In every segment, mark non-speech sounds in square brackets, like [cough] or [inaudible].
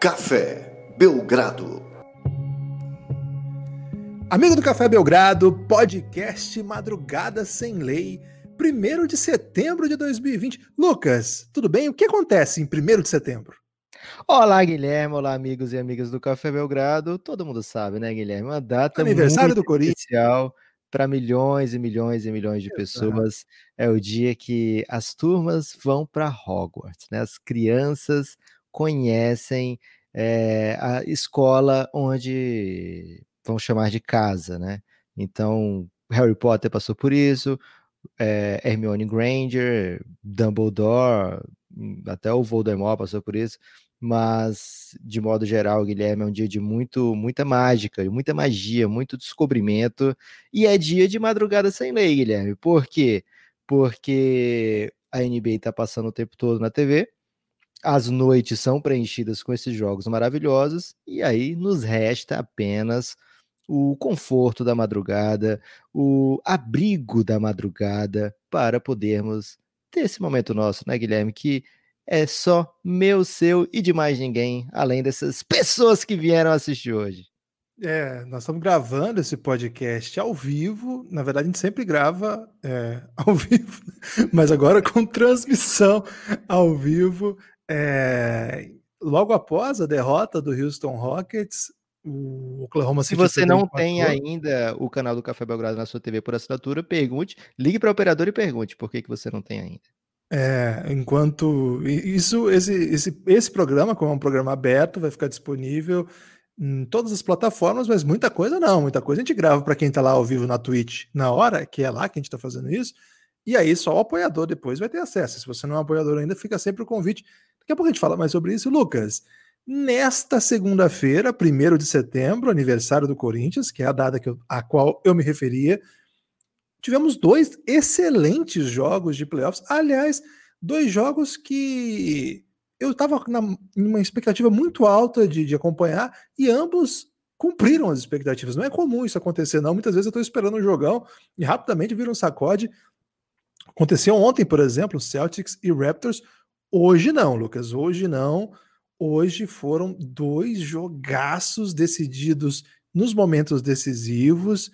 Café Belgrado. Amigo do Café Belgrado, podcast Madrugada Sem Lei, 1 de setembro de 2020. Lucas, tudo bem? O que acontece em 1 de setembro? Olá, Guilherme. Olá, amigos e amigas do Café Belgrado. Todo mundo sabe, né, Guilherme? Uma data Aniversário do Corinthians. especial para milhões e milhões e milhões de pessoas. É o dia que as turmas vão para Hogwarts, né? As crianças conhecem é, a escola onde vão chamar de casa, né? Então, Harry Potter passou por isso, é, Hermione Granger, Dumbledore, hum, até o Voldemort passou por isso, mas de modo geral, Guilherme, é um dia de muito, muita mágica, muita magia, muito descobrimento, e é dia de madrugada sem lei, Guilherme. Por quê? Porque a NBA está passando o tempo todo na TV, as noites são preenchidas com esses jogos maravilhosos, e aí nos resta apenas o conforto da madrugada, o abrigo da madrugada, para podermos ter esse momento nosso, né, Guilherme? Que é só meu, seu e de mais ninguém, além dessas pessoas que vieram assistir hoje. É, nós estamos gravando esse podcast ao vivo. Na verdade, a gente sempre grava é, [laughs] ao vivo, mas agora com transmissão ao vivo. É, logo após a derrota do Houston Rockets, o Oklahoma City. Se você não tem ainda o canal do Café Belgrado na sua TV por assinatura, pergunte, ligue para o operador e pergunte por que, que você não tem ainda. É, enquanto isso, esse, esse, esse programa, como é um programa aberto, vai ficar disponível em todas as plataformas, mas muita coisa não, muita coisa a gente grava para quem está lá ao vivo na Twitch na hora, que é lá que a gente está fazendo isso, e aí só o apoiador depois vai ter acesso. Se você não é apoiador ainda, fica sempre o convite. Daqui a pouco a gente fala mais sobre isso. Lucas, nesta segunda-feira, 1 de setembro, aniversário do Corinthians, que é a data que eu, a qual eu me referia, tivemos dois excelentes jogos de playoffs. Aliás, dois jogos que eu estava numa expectativa muito alta de, de, acompanhar e ambos cumpriram as expectativas. Não é comum isso acontecer, não. Muitas vezes eu estou esperando um jogão e rapidamente vira um sacode. Aconteceu ontem, por exemplo, Celtics e Raptors. Hoje não, Lucas. Hoje não. Hoje foram dois jogaços decididos nos momentos decisivos,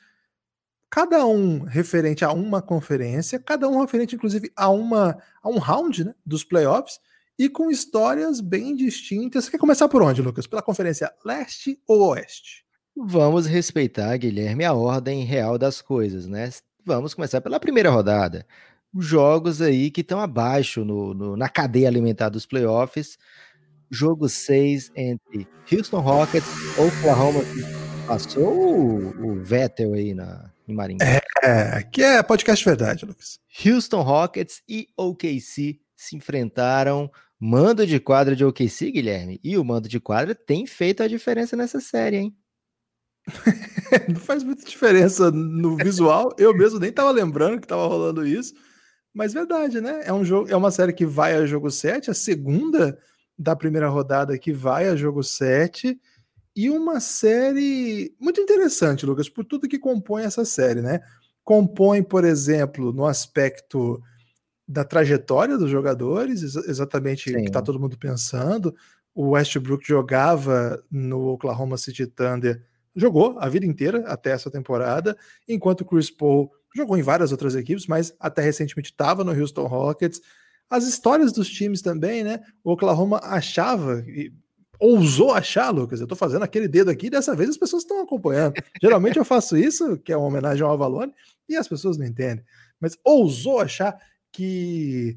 cada um referente a uma conferência, cada um referente inclusive a uma a um round né, dos playoffs e com histórias bem distintas. Você quer começar por onde, Lucas? Pela conferência leste ou oeste? Vamos respeitar, Guilherme, a ordem real das coisas, né? Vamos começar pela primeira rodada. Jogos aí que estão abaixo no, no, na cadeia alimentar dos playoffs jogo 6 entre Houston Rockets, Oklahoma Passou o, o Vettel aí na, em Maringá. É, que é podcast verdade, Lucas. Houston Rockets e OKC se enfrentaram. Mando de quadra de OKC, Guilherme. E o mando de quadra tem feito a diferença nessa série, hein? [laughs] Não faz muita diferença no visual. Eu mesmo nem tava lembrando que tava rolando isso. Mas verdade, né? É um jogo, é uma série que vai a jogo 7, a segunda da primeira rodada que vai a jogo 7 e uma série muito interessante, Lucas, por tudo que compõe essa série, né? Compõe, por exemplo, no aspecto da trajetória dos jogadores, exatamente o que está todo mundo pensando. O Westbrook jogava no Oklahoma City Thunder, jogou a vida inteira até essa temporada, enquanto o Chris Paul jogou em várias outras equipes, mas até recentemente estava no Houston Rockets. As histórias dos times também, né? O Oklahoma achava, e ousou achar, Lucas. Eu tô fazendo aquele dedo aqui, dessa vez as pessoas estão acompanhando. Geralmente eu faço isso, que é uma homenagem ao Avalone, e as pessoas não entendem. Mas ousou achar que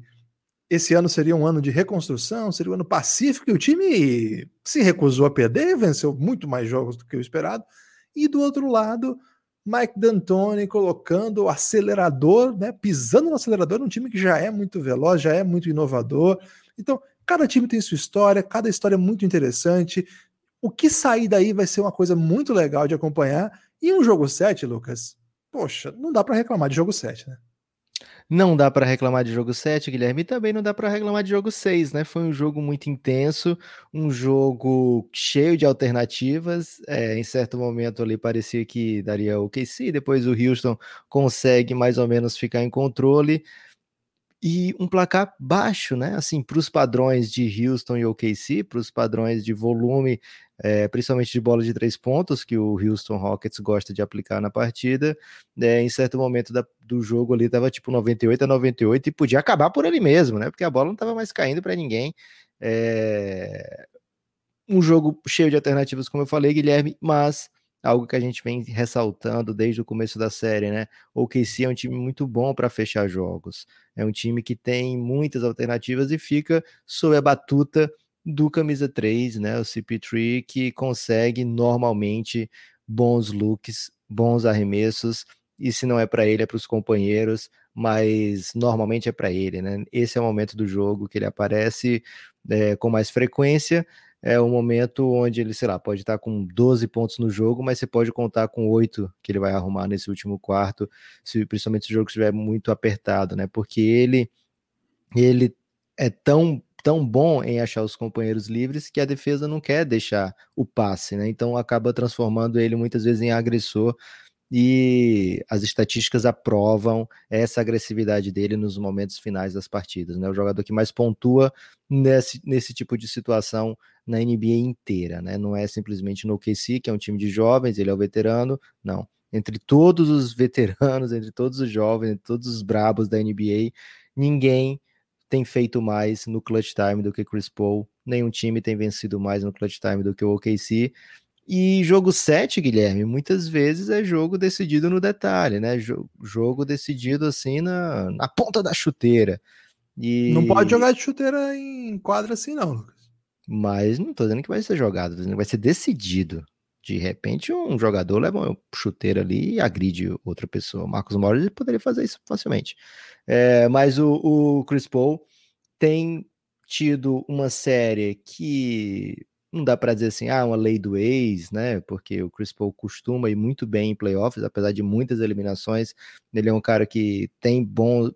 esse ano seria um ano de reconstrução, seria um ano pacífico, e o time se recusou a perder, venceu muito mais jogos do que o esperado. E do outro lado, Mike D'Antoni colocando o acelerador, né, pisando no acelerador num time que já é muito veloz, já é muito inovador. Então, cada time tem sua história, cada história é muito interessante. O que sair daí vai ser uma coisa muito legal de acompanhar. E um jogo 7, Lucas, poxa, não dá para reclamar de jogo 7, né? Não dá para reclamar de jogo 7, Guilherme, e também não dá para reclamar de jogo 6, né? Foi um jogo muito intenso, um jogo cheio de alternativas. É, em certo momento ali parecia que daria o KC, depois o Houston consegue mais ou menos ficar em controle. e um placar baixo, né? Assim, para os padrões de Houston e OKC, para os padrões de volume, é, principalmente de bola de três pontos, que o Houston Rockets gosta de aplicar na partida, é, em certo momento da, do jogo ali estava tipo 98 a 98 e podia acabar por ali mesmo, né? Porque a bola não estava mais caindo para ninguém. É... Um jogo cheio de alternativas, como eu falei, Guilherme, mas algo que a gente vem ressaltando desde o começo da série, né? O KC é um time muito bom para fechar jogos. É um time que tem muitas alternativas e fica sob a batuta do camisa 3, né? O CP3 que consegue normalmente bons looks, bons arremessos, e se não é para ele é para os companheiros, mas normalmente é para ele, né? Esse é o momento do jogo que ele aparece é, com mais frequência é um momento onde ele, sei lá, pode estar com 12 pontos no jogo, mas você pode contar com 8 que ele vai arrumar nesse último quarto, se, principalmente se o jogo estiver muito apertado, né? Porque ele, ele é tão tão bom em achar os companheiros livres que a defesa não quer deixar o passe, né? Então acaba transformando ele muitas vezes em agressor e as estatísticas aprovam essa agressividade dele nos momentos finais das partidas, né? O jogador que mais pontua nesse, nesse tipo de situação na NBA inteira, né? Não é simplesmente no OKC, que é um time de jovens, ele é o veterano, não. Entre todos os veteranos, [laughs] entre todos os jovens, entre todos os brabos da NBA, ninguém tem feito mais no clutch time do que Chris Paul, nenhum time tem vencido mais no clutch time do que o OKC, e jogo 7, Guilherme, muitas vezes é jogo decidido no detalhe, né? Jogo decidido assim na, na ponta da chuteira. E... Não pode jogar de chuteira em quadra assim, não, Lucas. Mas não tô dizendo que vai ser jogado, tô dizendo que vai ser decidido. De repente, um jogador leva uma chuteira ali e agride outra pessoa. Marcos Morris poderia fazer isso facilmente. É, mas o, o Chris Paul tem tido uma série que não dá para dizer assim, ah, uma lei do ex, né? Porque o Chris Paul costuma ir muito bem em playoffs, apesar de muitas eliminações. Ele é um cara que tem bom,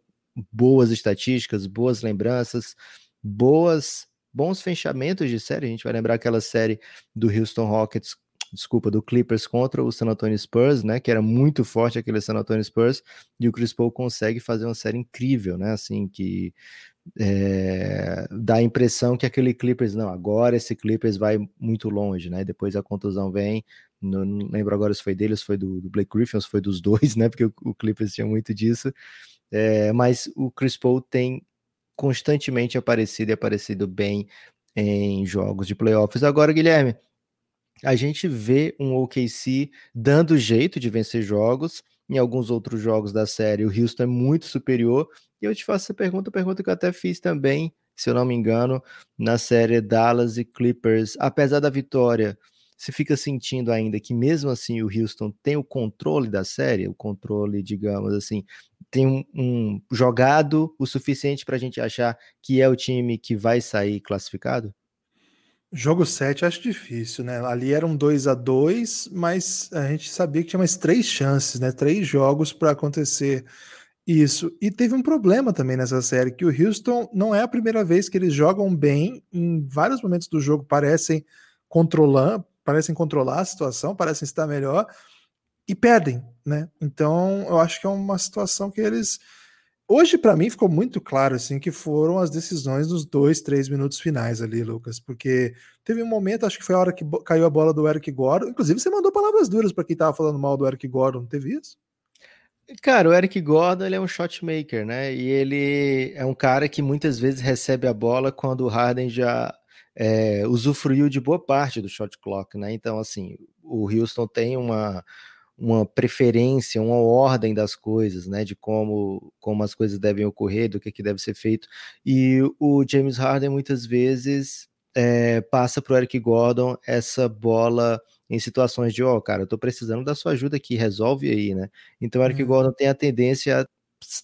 boas estatísticas, boas lembranças, boas bons fechamentos de série. A gente vai lembrar aquela série do Houston Rockets, desculpa, do Clippers contra o San Antonio Spurs, né? Que era muito forte aquele San Antonio Spurs, e o Chris Paul consegue fazer uma série incrível, né? Assim, que é, dá a impressão que aquele Clippers, não, agora esse Clippers vai muito longe, né? Depois a contusão vem, não, não lembro agora se foi dele, se foi do, do, Blake Griffin, se foi dos dois, né? Porque o, o Clippers tinha muito disso. É, mas o Chris Paul tem constantemente aparecido e aparecido bem em jogos de playoffs. Agora, Guilherme, a gente vê um OKC dando jeito de vencer jogos. Em alguns outros jogos da série, o Houston é muito superior, e eu te faço essa pergunta, pergunta que eu até fiz também, se eu não me engano, na série Dallas e Clippers. Apesar da vitória, você fica sentindo ainda que mesmo assim o Houston tem o controle da série, o controle, digamos assim, tem um, um jogado o suficiente para a gente achar que é o time que vai sair classificado? Jogo 7 acho difícil, né? Ali era um 2 a 2 mas a gente sabia que tinha mais três chances, né? Três jogos para acontecer isso. E teve um problema também nessa série, que o Houston não é a primeira vez que eles jogam bem, em vários momentos do jogo parecem controlar, parecem controlar a situação, parecem estar melhor e perdem, né? Então, eu acho que é uma situação que eles Hoje, para mim, ficou muito claro assim que foram as decisões dos dois, três minutos finais ali, Lucas, porque teve um momento, acho que foi a hora que caiu a bola do Eric Gordon. Inclusive, você mandou palavras duras para quem tava falando mal do Eric Gordon, teve isso? Cara, o Eric Gordon ele é um shot maker, né? E ele é um cara que muitas vezes recebe a bola quando o Harden já é, usufruiu de boa parte do shot clock, né? Então, assim, o Houston tem uma, uma preferência, uma ordem das coisas, né? De como, como as coisas devem ocorrer, do que, que deve ser feito. E o James Harden muitas vezes é, passa para o Eric Gordon essa bola em situações de, ó, oh, cara, eu tô precisando da sua ajuda aqui, resolve aí, né? Então o Eric uhum. Gordon tem a tendência a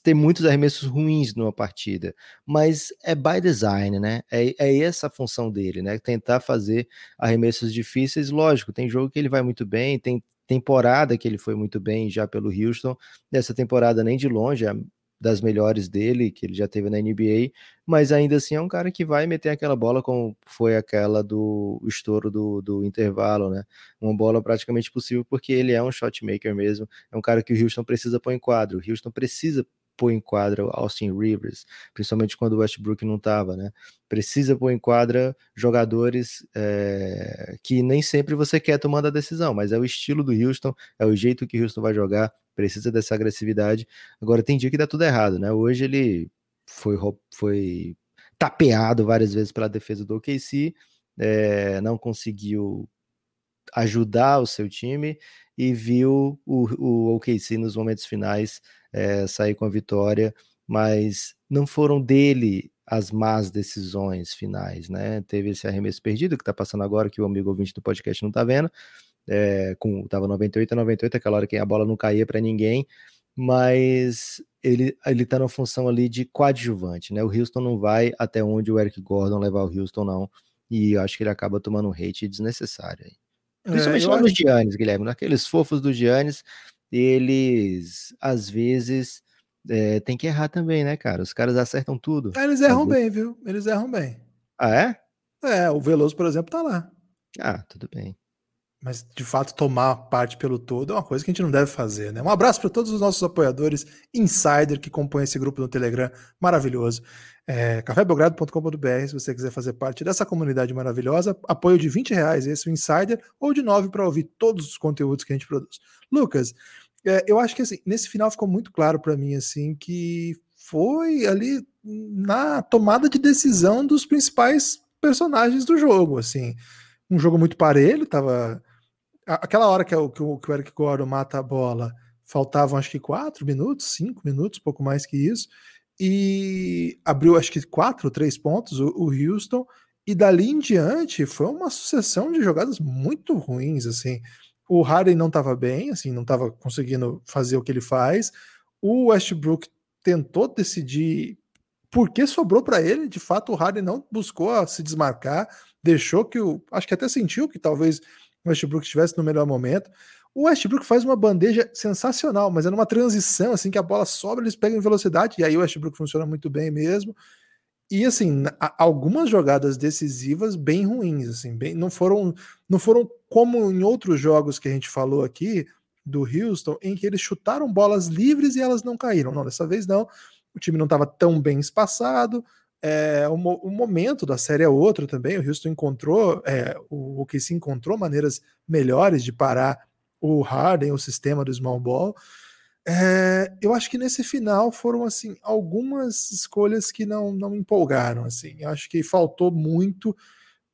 ter muitos arremessos ruins numa partida, mas é by design, né? É, é essa a função dele, né? Tentar fazer arremessos difíceis, lógico, tem jogo que ele vai muito bem, tem temporada que ele foi muito bem já pelo Houston, dessa temporada nem de longe, das melhores dele, que ele já teve na NBA, mas ainda assim é um cara que vai meter aquela bola como foi aquela do estouro do, do intervalo, né? Uma bola praticamente possível, porque ele é um shot maker mesmo, é um cara que o Houston precisa pôr em quadro, o Houston precisa pôr em quadra Austin Rivers, principalmente quando o Westbrook não estava, né? Precisa pôr em quadra jogadores é, que nem sempre você quer tomando a decisão, mas é o estilo do Houston, é o jeito que o Houston vai jogar, precisa dessa agressividade. Agora tem dia que dá tudo errado, né? Hoje ele foi, foi tapeado várias vezes pela defesa do OKC, é, não conseguiu ajudar o seu time e viu o, o OKC nos momentos finais é, sair com a vitória, mas não foram dele as más decisões finais, né? Teve esse arremesso perdido que tá passando agora, que o amigo ouvinte do podcast não tá vendo, é, com, tava 98 a 98, aquela hora que a bola não caía para ninguém, mas ele, ele tá na função ali de coadjuvante, né? O Houston não vai até onde o Eric Gordon levar o Houston, não, e eu acho que ele acaba tomando um hate desnecessário aí. É, Principalmente é, lá nos Giannis, Guilherme, naqueles fofos do Giannis, eles às vezes é, tem que errar também, né, cara? Os caras acertam tudo. É, eles erram bem, viu? Eles erram bem. Ah, é? É, o Veloso, por exemplo, tá lá. Ah, tudo bem. Mas, de fato, tomar parte pelo todo é uma coisa que a gente não deve fazer, né? Um abraço para todos os nossos apoiadores, insider, que compõem esse grupo no Telegram maravilhoso. É, cafébelgrado.com.br, se você quiser fazer parte dessa comunidade maravilhosa, apoio de 20 reais, esse o Insider, ou de 9 para ouvir todos os conteúdos que a gente produz. Lucas, é, eu acho que assim, nesse final ficou muito claro para mim assim que foi ali na tomada de decisão dos principais personagens do jogo, assim, um jogo muito parelho, tava aquela hora que, é o, que, o, que o Eric Gordon mata a bola, faltavam acho que quatro minutos, cinco minutos, pouco mais que isso, e abriu acho que quatro três pontos o, o Houston, e dali em diante foi uma sucessão de jogadas muito ruins, assim. O Harden não estava bem, assim, não estava conseguindo fazer o que ele faz. O Westbrook tentou decidir porque sobrou para ele. De fato, o Harden não buscou se desmarcar, deixou que o. Acho que até sentiu que talvez o Westbrook estivesse no melhor momento. O Westbrook faz uma bandeja sensacional, mas é numa transição, assim, que a bola sobra, eles pegam em velocidade, e aí o Westbrook funciona muito bem mesmo. E assim, algumas jogadas decisivas bem ruins, assim, bem, não foram não foram como em outros jogos que a gente falou aqui do Houston, em que eles chutaram bolas livres e elas não caíram. Não, dessa vez não. O time não estava tão bem espaçado, é, o, o, momento da série é outro também. O Houston encontrou, é, o, o que se encontrou maneiras melhores de parar o Harden, o sistema do small ball. É, eu acho que nesse final foram assim algumas escolhas que não não empolgaram. Assim, eu acho que faltou muito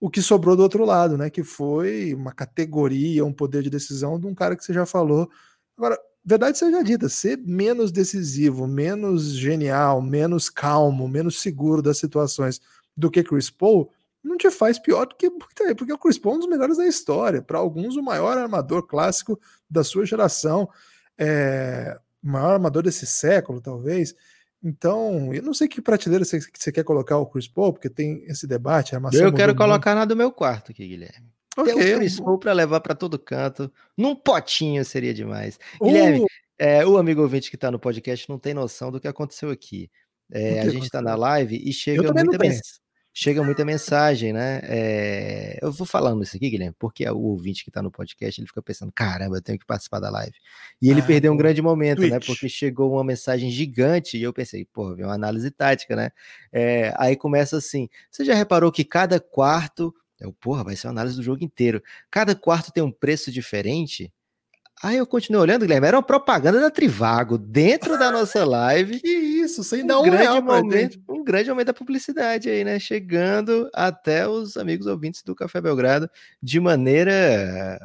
o que sobrou do outro lado, né? Que foi uma categoria, um poder de decisão de um cara que você já falou. Agora, verdade seja dita, ser menos decisivo, menos genial, menos calmo, menos seguro das situações do que Chris Paul, não te faz pior do que porque o Chris Paul é um dos melhores da história, para alguns o maior armador clássico da sua geração, é, o maior armador desse século, talvez. Então, eu não sei que prateleira você, você quer colocar o Chris Paul, porque tem esse debate. eu quero colocar na do meu quarto aqui, Guilherme. Okay, Tem um Chris Paul para levar para todo canto. Num potinho seria demais. Uh! Guilherme, é, o amigo ouvinte que está no podcast não tem noção do que aconteceu aqui. É, a gente está na live e chega muita, mens chega muita mensagem, né? É, eu vou falando isso aqui, Guilherme, porque o ouvinte que está no podcast ele fica pensando: caramba, eu tenho que participar da live. E ele ah, perdeu um grande momento, né? Twitch. né? Porque chegou uma mensagem gigante e eu pensei, pô, veio uma análise tática, né? É, aí começa assim: você já reparou que cada quarto eu, porra, vai ser uma análise do jogo inteiro. Cada quarto tem um preço diferente. Aí eu continuei olhando, Guilherme, era uma propaganda da Trivago dentro da nossa [laughs] live. que isso, sem um dar um grande real momento, Um grande momento da publicidade aí, né? Chegando até os amigos ouvintes do Café Belgrado de maneira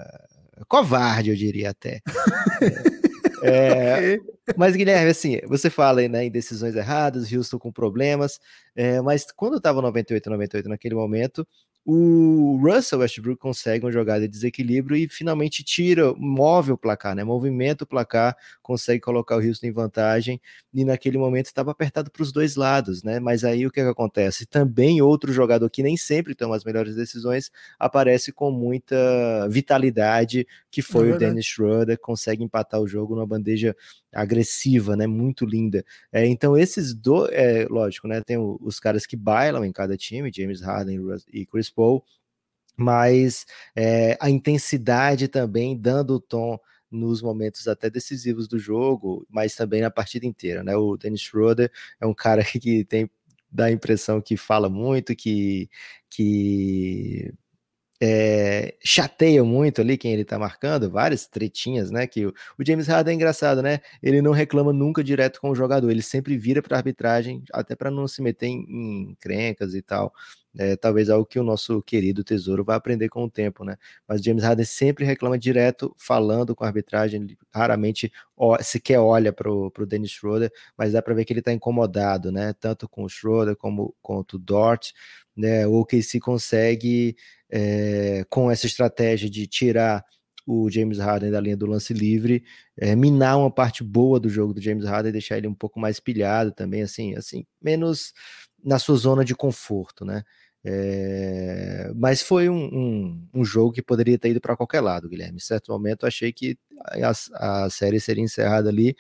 covarde, eu diria até. [laughs] É, mas, Guilherme, assim, você fala aí, né, em decisões erradas, Houston com problemas, é, mas quando estava 98 98 naquele momento, o Russell Westbrook consegue uma jogada de desequilíbrio e finalmente tira, move o placar, né? Movimenta o placar, consegue colocar o Houston em vantagem e naquele momento estava apertado para os dois lados, né? Mas aí o que, é que acontece? Também outro jogador que nem sempre toma as melhores decisões aparece com muita vitalidade, que foi é o Dennis Schroeder, consegue empatar o jogo numa bandeja agressiva, né? Muito linda. É, então, esses dois, é, lógico, né? Tem o, os caras que bailam em cada time, James Harden e Chris Paul, mas é, a intensidade também dando o tom nos momentos até decisivos do jogo, mas também na partida inteira, né? O Dennis Schroeder é um cara [laughs] que tem dá a impressão que fala muito, que, que é, chateia muito ali quem ele tá marcando, várias tretinhas, né? Que o, o, James Harden é engraçado, né? Ele não reclama nunca direto com o jogador, ele sempre vira para arbitragem, até para não se meter em, em crencas e tal. É, talvez algo que o nosso querido tesouro vai aprender com o tempo, né? Mas James Harden sempre reclama direto, falando com a arbitragem, ele raramente ó, sequer olha para o Dennis Schroeder, mas dá para ver que ele está incomodado, né? Tanto com o Schroeder como com o Dort, né? Ou que se consegue é, com essa estratégia de tirar o James Harden da linha do lance livre, é, minar uma parte boa do jogo do James Harden deixar ele um pouco mais pilhado também, assim, assim, menos na sua zona de conforto, né? É, mas foi um, um, um, jogo que poderia ter ido para qualquer lado, Guilherme. Em certo momento, achei que a, a série seria encerrada ali.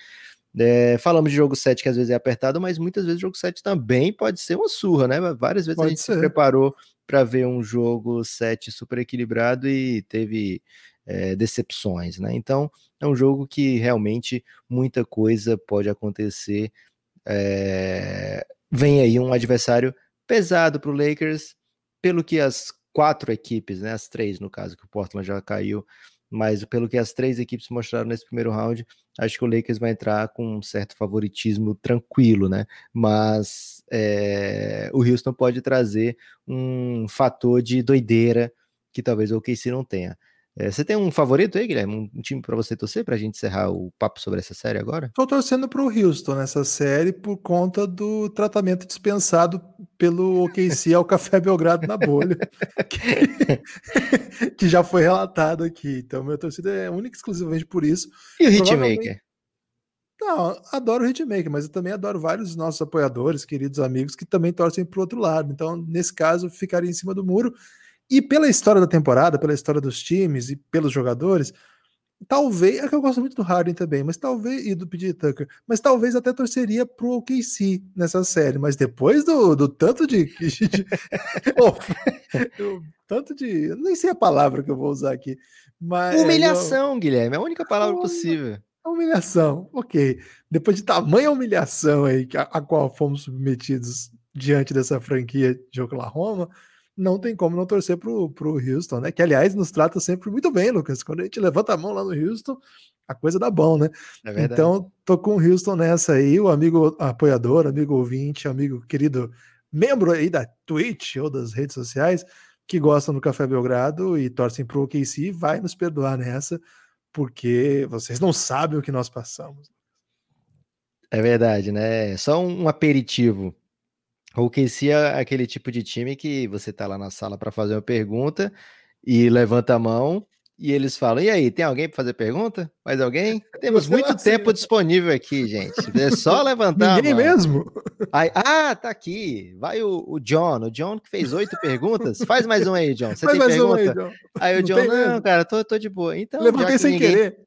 É, falamos de jogo 7 que às vezes é apertado, mas muitas vezes o jogo 7 também pode ser uma surra, né? Várias vezes pode a gente ser. se preparou para ver um jogo 7 super equilibrado e teve é, decepções, né? Então é um jogo que realmente muita coisa pode acontecer. É... Vem aí um adversário pesado para o Lakers, pelo que as quatro equipes, né? As três, no caso, que o Portland já caiu, mas pelo que as três equipes mostraram nesse primeiro round, acho que o Lakers vai entrar com um certo favoritismo tranquilo, né? Mas é, o Houston pode trazer um fator de doideira que talvez o OKC não tenha. É, você tem um favorito aí, Guilherme? Um time para você torcer para a gente encerrar o papo sobre essa série agora? Estou torcendo para o Houston nessa série por conta do tratamento dispensado pelo OKC ao Café Belgrado na bolha, [laughs] que, [laughs] que, já foi relatado aqui. Então, minha torcida é única e exclusivamente por isso. E o Hitmaker? Não, adoro o Hitmaker, mas eu também adoro vários dos nossos apoiadores, queridos amigos, que também torcem para o outro lado. Então, nesse caso, ficaria em cima do muro. E pela história da temporada, pela história dos times e pelos jogadores, talvez, é que eu gosto muito do Harden também, mas talvez, e do PJ Tucker, mas talvez até torceria pro OKC nessa série, mas depois do, do tanto de, [laughs] de [laughs] oh, tanto de, nem sei a palavra que eu vou usar aqui, mas humilhação, eu, Guilherme, é a única palavra possível. Humilhação, ok. Depois de tamanha humilhação aí a, a qual fomos submetidos diante dessa franquia de Oklahoma, não tem como não torcer pro, pro Houston, né? Que, aliás, nos trata sempre muito bem, Lucas. Quando a gente levanta a mão lá no Houston, a coisa dá bom, né? É então, tô com o Houston nessa aí, o amigo apoiador, amigo ouvinte, amigo querido membro aí da Twitch ou das redes sociais que gostam do Café Belgrado e torcem pro OKC, vai nos perdoar nessa, porque vocês não sabem o que nós passamos. É verdade, né? Só um aperitivo o KC é aquele tipo de time que você tá lá na sala para fazer uma pergunta e levanta a mão e eles falam: E aí, tem alguém para fazer pergunta? Mais alguém? [laughs] Temos muito tempo disponível aqui, gente. É [laughs] só levantar. Ninguém mesmo? Aí, ah, tá aqui. Vai o, o, John. O John que fez oito perguntas. Faz mais um aí, John. Você Faz tem pergunta? Aí, John. aí, o John, não, não cara, tô, tô de boa. Então, Levantei sem ninguém... querer.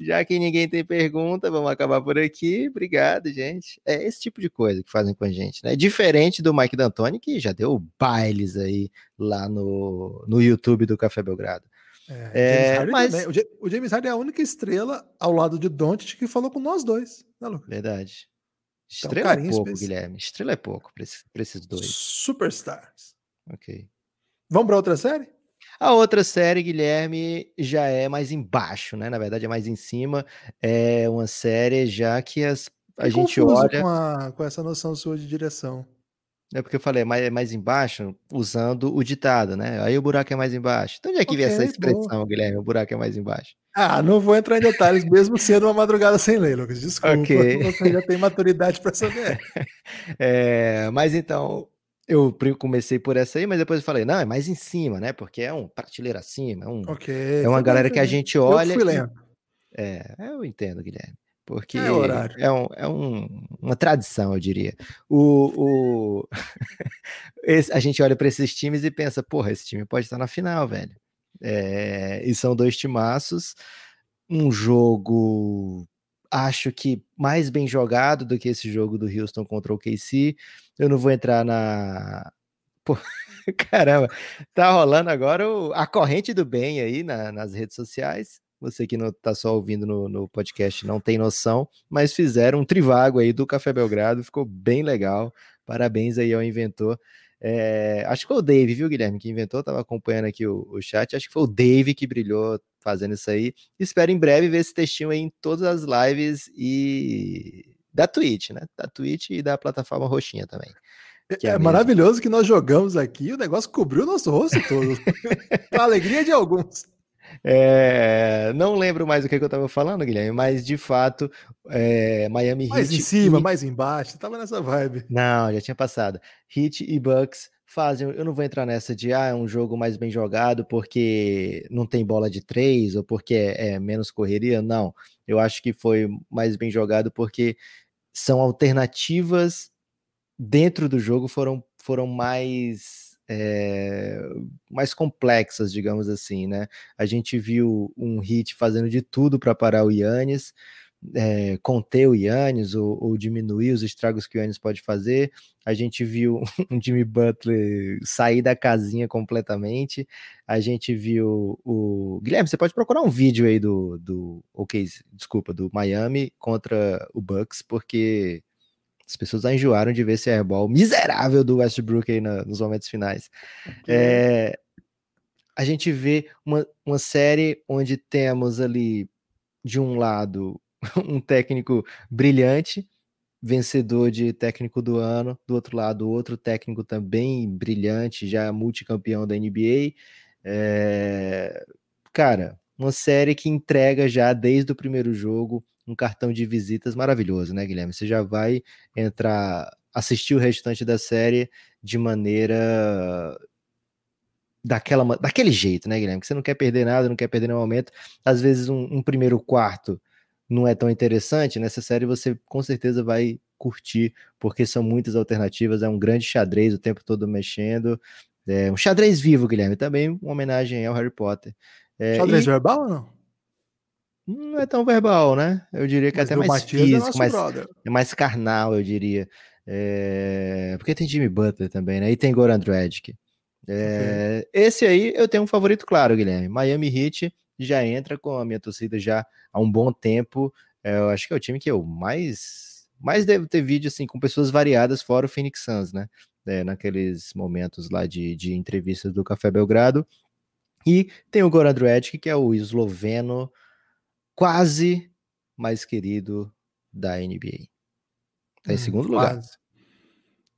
Já que ninguém tem pergunta, vamos acabar por aqui. Obrigado, gente. É esse tipo de coisa que fazem com a gente, né? Diferente do Mike D'Antoni, que já deu bailes aí lá no, no YouTube do Café Belgrado. É, é mas o James Harden é a única estrela ao lado de Doncic que falou com nós dois, né, Lucas? Verdade. Então, Estrela então, é pouco, especial. Guilherme. Estrela é pouco para esses, esses dois. Superstars. Ok. Vamos para outra série? A outra série, Guilherme, já é mais embaixo, né? Na verdade, é mais em cima. É uma série já que as, a gente olha. Com, a, com essa noção sua de direção. É porque eu falei, é mais, é mais embaixo, usando o ditado, né? Aí o buraco é mais embaixo. Então, onde é que okay, vem essa expressão. Guilherme? O buraco é mais embaixo. Ah, não vou entrar em detalhes, mesmo sendo uma madrugada sem lei, Lucas. Desculpa, okay. você já tem maturidade para saber. [laughs] é, mas então, eu comecei por essa aí, mas depois eu falei, não, é mais em cima, né? Porque é um prateleira acima, é, um, okay, é uma galera que a gente olha. Eu fui lento. É, eu entendo, Guilherme. Porque é, horário. é, um, é um, uma tradição, eu diria. O, o... [laughs] esse, a gente olha para esses times e pensa, porra, esse time pode estar na final, velho. É, e são dois timaços. Um jogo, acho que mais bem jogado do que esse jogo do Houston contra o KC. Eu não vou entrar na. [laughs] Pô, caramba, tá rolando agora o, a corrente do bem aí na, nas redes sociais Você que não está só ouvindo no, no, podcast não tem noção, mas fizeram um trivago aí do Café Belgrado, ficou bem legal. Parabéns aí ao inventor. É, acho que foi o Dave, viu, Guilherme, que inventou, estava acompanhando aqui o, o, chat. Acho que foi o Dave que brilhou fazendo isso aí. Espero em breve ver esse textinho aí em todas as lives e da Twitch, né? Da Twitch e da plataforma roxinha também. É, é maravilhoso que nós jogamos aqui o negócio cobriu o nosso rosto todo. [laughs] a alegria de alguns. É, não lembro mais o que, que eu estava falando, Guilherme, mas de fato, é, Miami mais Heat. Mais em cima, e... mais embaixo, tava nessa vibe. Não, já tinha passado. Heat e Bucks fazem. Eu não vou entrar nessa de ah, é um jogo mais bem jogado porque não tem bola de três ou porque é, é menos correria. Não, eu acho que foi mais bem jogado porque são alternativas dentro do jogo foram, foram mais é, mais complexas, digamos assim, né? A gente viu um hit fazendo de tudo para parar o Yannis, é, conter o Yannis ou, ou, diminuir os estragos que o Yannis pode fazer. A gente viu [laughs] um Jimmy Butler sair da casinha completamente. A gente viu o Guilherme. Você pode procurar um vídeo aí do, do ok, desculpa, do Miami contra o Bucks, porque as pessoas já enjoaram de ver esse airball miserável do Westbrook aí na, nos momentos finais. Okay. É, a gente vê uma, uma série onde temos ali, de um lado, [laughs] um técnico brilhante, vencedor de técnico do ano, do outro lado, outro técnico também brilhante, já multicampeão da NBA. É, cara, uma série que entrega já desde o primeiro jogo um cartão de visitas maravilhoso, né, Guilherme? Você já vai entrar, assistir o restante da série de maneira daquela, daquele jeito, né, Guilherme? Que você não quer perder nada, não quer perder nenhum momento. Às vezes um, um primeiro quarto não é tão interessante, nessa série você com certeza vai curtir, porque são muitas alternativas, é um grande xadrez o tempo todo mexendo. É um xadrez vivo, Guilherme, também uma homenagem ao Harry Potter. É, xadrez e... verbal ou não? Não é tão verbal, né? Eu diria que Mas até mais é físico, é mais, é mais carnal, eu diria. É... Porque tem Jimmy Butler também, né? E tem Goran Dragic. É... Esse aí eu tenho um favorito claro, Guilherme. Miami Heat já entra com a minha torcida já há um bom tempo. É, eu acho que é o time que eu mais, mais devo ter vídeo assim com pessoas variadas, fora o Phoenix Suns, né? É, naqueles momentos lá de, de entrevistas do Café Belgrado. E tem o Goran Dragic, que é o esloveno quase mais querido da NBA. Tá em hum, segundo lugar.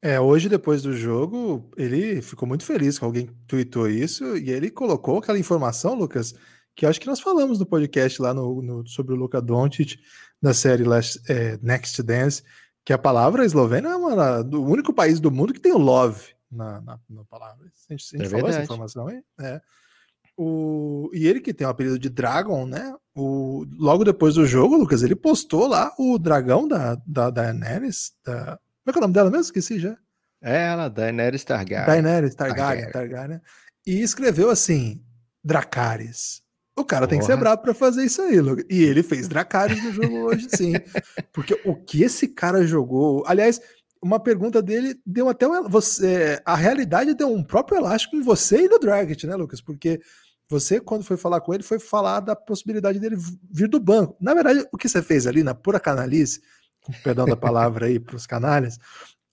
É, hoje, depois do jogo, ele ficou muito feliz que alguém tweetou isso e ele colocou aquela informação, Lucas, que acho que nós falamos no podcast lá no, no sobre o Luka Doncic, da série Last, é, Next Dance, que a palavra eslovena é uma, do único país do mundo que tem o love na, na, na palavra. A gente, a gente é falou verdade. essa informação aí? É. O, e ele que tem o apelido de Dragon, né? O, logo depois do jogo, Lucas, ele postou lá o dragão da, da, da Daenerys. Da, como é que é o nome dela mesmo? Esqueci já. É ela, Daenerys Targaryen. Daenerys Targaryen, Targaryen. Targaryen. E escreveu assim: Dracarys. O cara Porra. tem que ser bravo para fazer isso aí, Lucas. E ele fez Dracarys no jogo hoje, sim. [laughs] Porque o que esse cara jogou. Aliás, uma pergunta dele deu até um, você, a realidade deu um próprio elástico em você e no Dragic, né, Lucas? Porque você, quando foi falar com ele, foi falar da possibilidade dele vir do banco. Na verdade, o que você fez ali, na pura canalice, com perdão da palavra aí para os canalhas,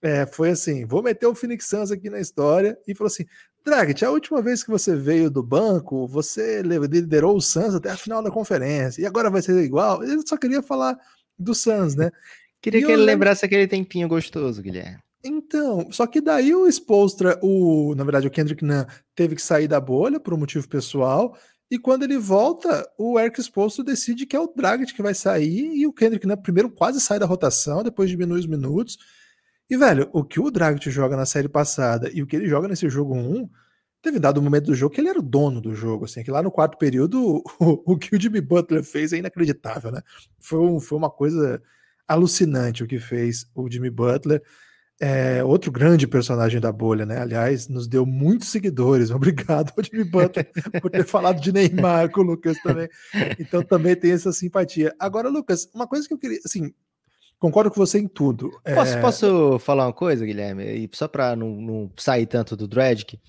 é, foi assim: vou meter o Phoenix Suns aqui na história e falou assim: Dragic, a última vez que você veio do banco, você liderou o Suns até a final da conferência, e agora vai ser igual. Ele só queria falar do Suns, né? Queria e que ele lembro... lembrasse aquele tempinho gostoso, Guilherme. Então, só que daí o Spolstra, o, na verdade o Kendrick Nunn teve que sair da bolha por um motivo pessoal, e quando ele volta, o Eric Spolstra decide que é o Dragic que vai sair, e o Kendrick Nunn primeiro quase sai da rotação, depois diminui os minutos. E, velho, o que o Dragic joga na série passada e o que ele joga nesse jogo 1, teve dado um momento do jogo que ele era o dono do jogo, assim, que lá no quarto período [laughs] o, o que o Jimmy Butler fez é inacreditável, né? Foi, um, foi uma coisa alucinante o que fez o Jimmy Butler. É, outro grande personagem da bolha, né? Aliás, nos deu muitos seguidores. [laughs] Obrigado, Jimmy Butler, por ter falado de Neymar com o Lucas também. Então também tem essa simpatia. Agora, Lucas, uma coisa que eu queria, assim, concordo com você em tudo. Posso, é... posso falar uma coisa, Guilherme? E só para não, não, sair tanto do Dredd,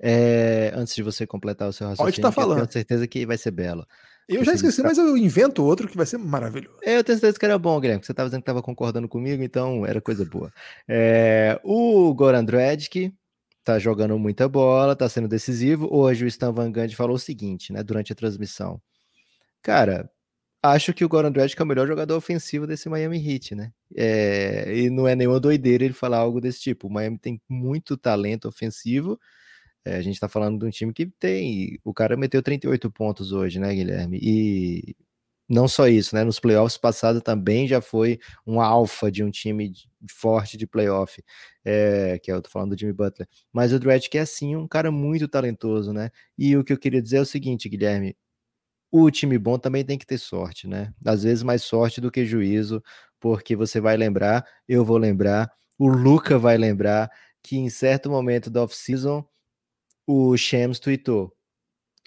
é, antes de você completar o seu raciocínio, Pode estar falando. tenho certeza que vai ser belo. Eu já esqueci, mas eu invento outro que vai ser maravilhoso. Eu tenho certeza que era bom, Guilherme, você estava dizendo que estava concordando comigo, então era coisa boa. É, o Goran Dragic tá jogando muita bola, tá sendo decisivo. Hoje o Stan Van Gundy falou o seguinte, né, durante a transmissão. Cara, acho que o Goran Dragic é o melhor jogador ofensivo desse Miami Heat, né? É, e não é nenhuma doideira ele falar algo desse tipo. O Miami tem muito talento ofensivo, é, a gente está falando de um time que tem. O cara meteu 38 pontos hoje, né, Guilherme? E não só isso, né? Nos playoffs passados também já foi um alfa de um time forte de playoff, é, que é, eu tô falando do Jimmy Butler. Mas o Dredd que é assim, um cara muito talentoso, né? E o que eu queria dizer é o seguinte, Guilherme. O time bom também tem que ter sorte, né? Às vezes mais sorte do que juízo, porque você vai lembrar, eu vou lembrar, o Luca vai lembrar que em certo momento da off-season o Shams tweetou.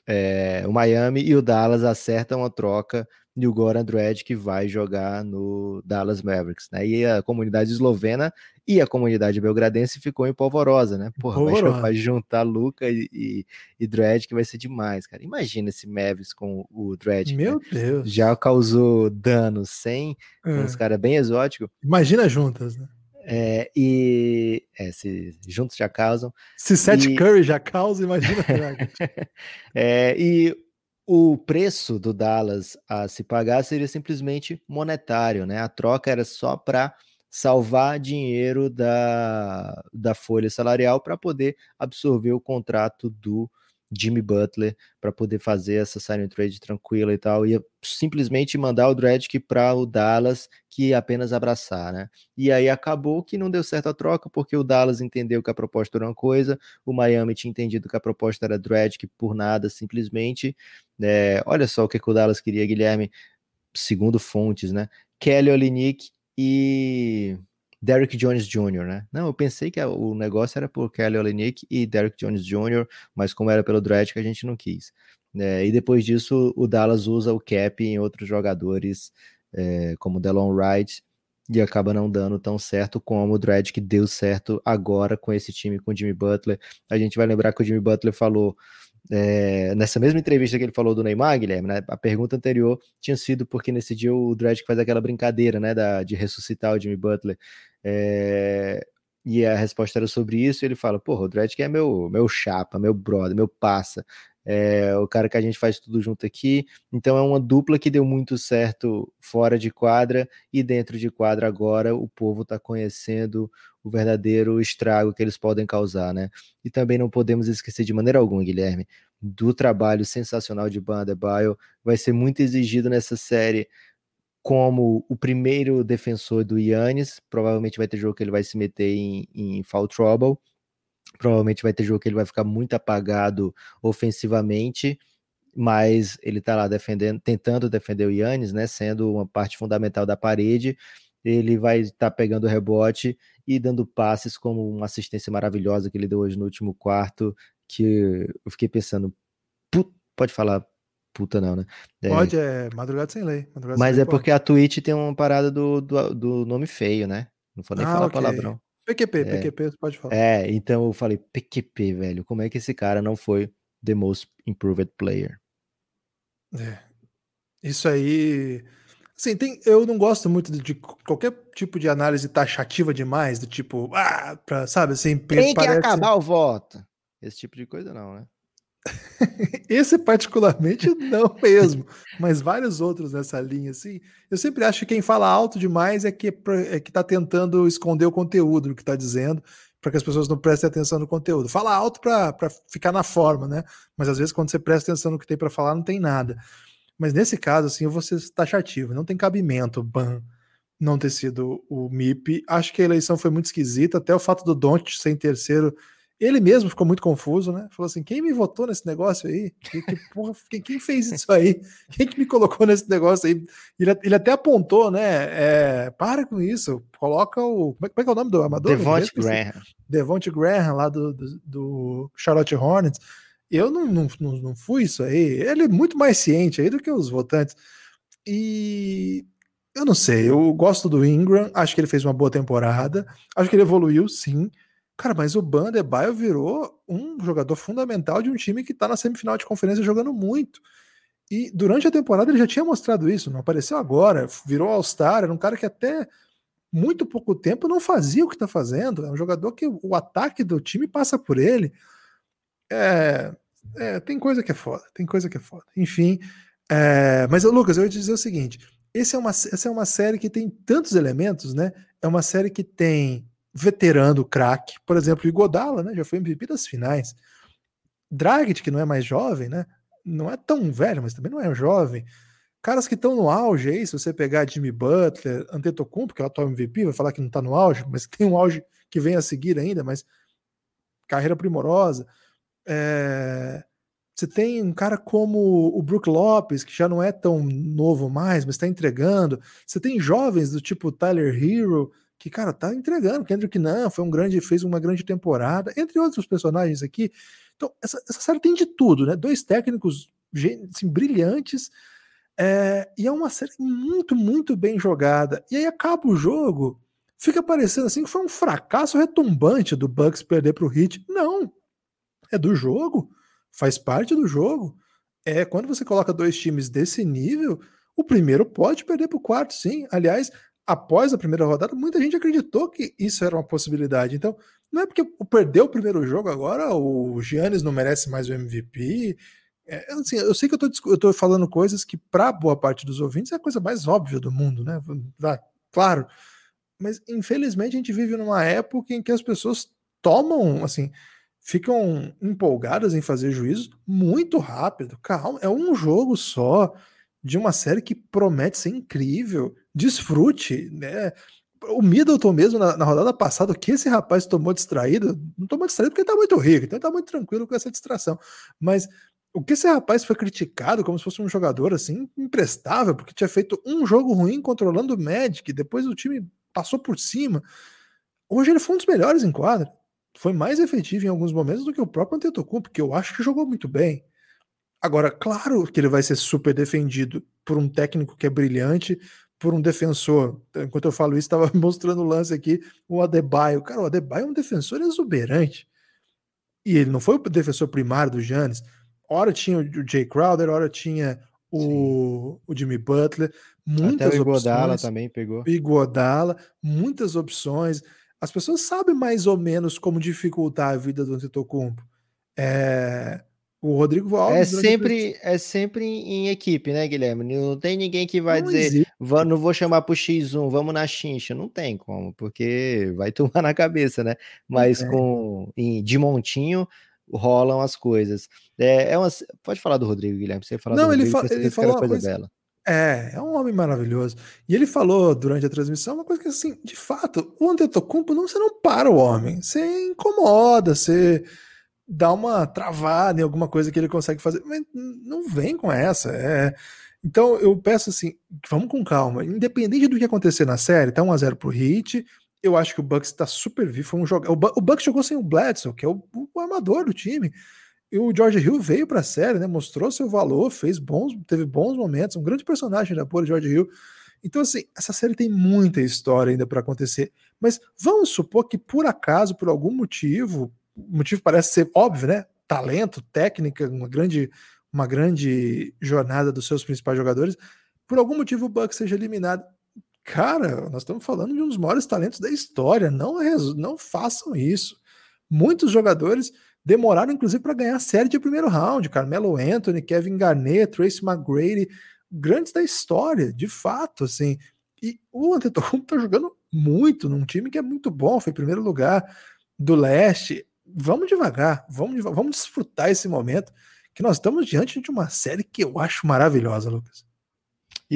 É, o Miami e o Dallas acertam a troca e o Goran Dragic vai jogar no Dallas Mavericks, né? E a comunidade eslovena e a comunidade belgradense ficou em polvorosa, né? Porra, vai, vai, juntar Luca e, e, e Dragic vai ser demais, cara. Imagina esse Mavericks com o Dragic. Meu né? Deus! Já causou dano sem, é. uns caras bem exóticos. Imagina juntas, né? É, e é, se juntos já causam. Se Seth e... Curry já causa, imagina. [laughs] é, e o preço do Dallas a se pagar seria simplesmente monetário, né? A troca era só para salvar dinheiro da, da folha salarial para poder absorver o contrato do Jimmy Butler para poder fazer essa signing trade tranquila e tal, ia simplesmente mandar o Dredd para o Dallas que apenas abraçar, né? E aí acabou que não deu certo a troca porque o Dallas entendeu que a proposta era uma coisa, o Miami tinha entendido que a proposta era Dredd que por nada simplesmente, é, olha só o que, que o Dallas queria, Guilherme, segundo fontes, né? Kelly Olynyk e Derrick Jones Jr., né? Não, eu pensei que o negócio era por Kelly Olynyk e Derrick Jones Jr., mas como era pelo draft que a gente não quis. É, e depois disso, o Dallas usa o cap em outros jogadores, é, como Delon Wright, e acaba não dando tão certo como o Dredd que deu certo agora com esse time com o Jimmy Butler. A gente vai lembrar que o Jimmy Butler falou é, nessa mesma entrevista que ele falou do Neymar, Guilherme, né, a pergunta anterior tinha sido porque nesse dia o Dredd faz aquela brincadeira, né, da, de ressuscitar o Jimmy Butler. É, e a resposta era sobre isso, ele fala, porra, o Dredd é meu, meu chapa, meu brother, meu passa, é o cara que a gente faz tudo junto aqui, então é uma dupla que deu muito certo fora de quadra, e dentro de quadra agora o povo está conhecendo o verdadeiro estrago que eles podem causar, né? E também não podemos esquecer de maneira alguma, Guilherme, do trabalho sensacional de Banda Bio, vai ser muito exigido nessa série como o primeiro defensor do Yannis, provavelmente vai ter jogo que ele vai se meter em, em foul trouble, provavelmente vai ter jogo que ele vai ficar muito apagado ofensivamente, mas ele tá lá defendendo, tentando defender o Yannis, né, sendo uma parte fundamental da parede, ele vai estar tá pegando o rebote e dando passes como uma assistência maravilhosa que ele deu hoje no último quarto, que eu fiquei pensando, pode falar puta não, né? É, pode, é madrugada sem lei. Madrugada mas sem é lei porque a Twitch tem uma parada do, do, do nome feio, né? Não vou nem ah, falar okay. palavrão. PQP, é, PQP, você pode falar. É, então eu falei, PQP, velho, como é que esse cara não foi the most improved player? É. Isso aí. Assim, tem, eu não gosto muito de, de, qualquer tipo de análise taxativa demais, do tipo, ah, pra, sabe, assim, tem que acabar o voto. Esse tipo de coisa não, né? [laughs] Esse particularmente não mesmo, mas vários outros nessa linha, assim. Eu sempre acho que quem fala alto demais é que é que tá tentando esconder o conteúdo do que está dizendo, para que as pessoas não prestem atenção no conteúdo. Fala alto para ficar na forma, né? Mas às vezes quando você presta atenção no que tem para falar, não tem nada. Mas nesse caso, assim, eu vou ser taxativo. Não tem cabimento, ban, não ter sido o MIP. Acho que a eleição foi muito esquisita. Até o fato do Don't ser em terceiro, ele mesmo ficou muito confuso, né? Falou assim: quem me votou nesse negócio aí? Que, que porra, quem, quem, fez isso aí? Quem que me colocou nesse negócio aí? Ele, ele até apontou, né? É, para com isso, coloca o. Como é, como é, que é o nome do amador? Devonte Graham. Devonte Graham, lá do, do, do Charlotte Hornets eu não, não, não, não fui isso aí. Ele é muito mais ciente aí do que os votantes. E eu não sei, eu gosto do Ingram, acho que ele fez uma boa temporada, acho que ele evoluiu, sim. Cara, mas o Bandebaio virou um jogador fundamental de um time que tá na semifinal de conferência jogando muito. E durante a temporada ele já tinha mostrado isso, não apareceu agora, virou All-Star, era um cara que até muito pouco tempo não fazia o que está fazendo. É um jogador que o ataque do time passa por ele. É, é, tem coisa que é foda, tem coisa que é foda. Enfim, é, mas Lucas, eu ia te dizer o seguinte: esse é uma, essa é uma série que tem tantos elementos, né? É uma série que tem veterano craque, por exemplo, Igodala, né? Já foi MVP das finais. Dragic, que não é mais jovem, né? não é tão velho, mas também não é jovem. Caras que estão no auge aí, se você pegar Jimmy Butler, Antetokounmpo, que é o atual MVP, vai falar que não está no auge, mas [laughs] tem um auge que vem a seguir ainda, mas carreira primorosa. É... Você tem um cara como o Brook Lopes, que já não é tão novo mais, mas está entregando. Você tem jovens do tipo Tyler Hero, que, cara, tá entregando. Kendrick Nunn foi um grande, fez uma grande temporada, entre outros personagens aqui. Então, essa, essa série tem de tudo, né? Dois técnicos assim, brilhantes. É, e é uma série muito, muito bem jogada. E aí acaba o jogo, fica parecendo assim que foi um fracasso retumbante do Bucks perder para o Heat. Não, é do jogo, faz parte do jogo. É quando você coloca dois times desse nível, o primeiro pode perder para o quarto, sim. Aliás, após a primeira rodada, muita gente acreditou que isso era uma possibilidade. Então, não é porque perdeu o primeiro jogo agora, o Giannis não merece mais o MVP. É, assim, eu sei que eu estou falando coisas que, para boa parte dos ouvintes, é a coisa mais óbvia do mundo, né? Claro. Mas, infelizmente, a gente vive numa época em que as pessoas tomam, assim, ficam empolgadas em fazer juízos muito rápido. Calma, é um jogo só de uma série que promete ser incrível desfrute, né? O Middleton mesmo, na, na, rodada passada, o que esse rapaz tomou distraído, não tomou distraído porque ele tá muito rico, então ele tá muito tranquilo com essa distração. Mas o que esse rapaz foi criticado como se fosse um jogador assim, imprestável, porque tinha feito um jogo ruim controlando o Magic, depois o time passou por cima. Hoje ele foi um dos melhores em quadra. Foi mais efetivo em alguns momentos do que o próprio Antetokounmpo, porque eu acho que jogou muito bem. Agora, claro que ele vai ser super defendido por um técnico que é brilhante, por um defensor. Enquanto eu falo isso, estava [laughs] mostrando o lance aqui, o Adebayo. Cara, o Adebayo é um defensor exuberante. E ele não foi o defensor primário do Giannis. Ora tinha o Jay Crowder, ora tinha o, o Jimmy Butler. Muitas Até o Iguodala opções. também pegou. Iguodala, muitas opções. As pessoas sabem mais ou menos como dificultar a vida do Antetokounmpo. É, o Rodrigo Alves. É sempre, é sempre em equipe, né, Guilherme? Não tem ninguém que vai não dizer, não vou chamar pro X1, vamos na chincha. Não tem como, porque vai [laughs] tomar na cabeça, né? Mas com em, de montinho rolam as coisas. É, é uma, pode falar do Rodrigo, Guilherme. Você falar não, do ele, Rodrigo, fa ele falou coisa, coisa bela. É, é um homem maravilhoso. E ele falou durante a transmissão uma coisa que, assim, de fato, o Antetokounmpo, não, você não para o homem, você incomoda, você dá uma travada em alguma coisa que ele consegue fazer, mas não vem com essa. É... Então eu peço assim, vamos com calma. Independente do que acontecer na série, tá 1x0 pro Heat. Eu acho que o Bucks está super vivo. Foi um jogo... O Bucks jogou sem o Bledsoe, que é o, o armador do time. E o George Hill veio para a série, né? Mostrou seu valor, fez bons, teve bons momentos, um grande personagem da porra, George Hill. Então, assim, essa série tem muita história ainda para acontecer. Mas vamos supor que, por acaso, por algum motivo, o motivo parece ser óbvio, né? Talento, técnica, uma grande, uma grande jornada dos seus principais jogadores. Por algum motivo o Bucks seja eliminado. Cara, nós estamos falando de um dos maiores talentos da história. Não, não façam isso. Muitos jogadores demoraram, inclusive, para ganhar a série de primeiro round. Carmelo Anthony, Kevin Garnett, Tracy McGrady, grandes da história, de fato, assim. E o Antetokounmpo está jogando muito num time que é muito bom, foi primeiro lugar do leste vamos devagar, vamos, vamos desfrutar esse momento, que nós estamos diante de uma série que eu acho maravilhosa, Lucas.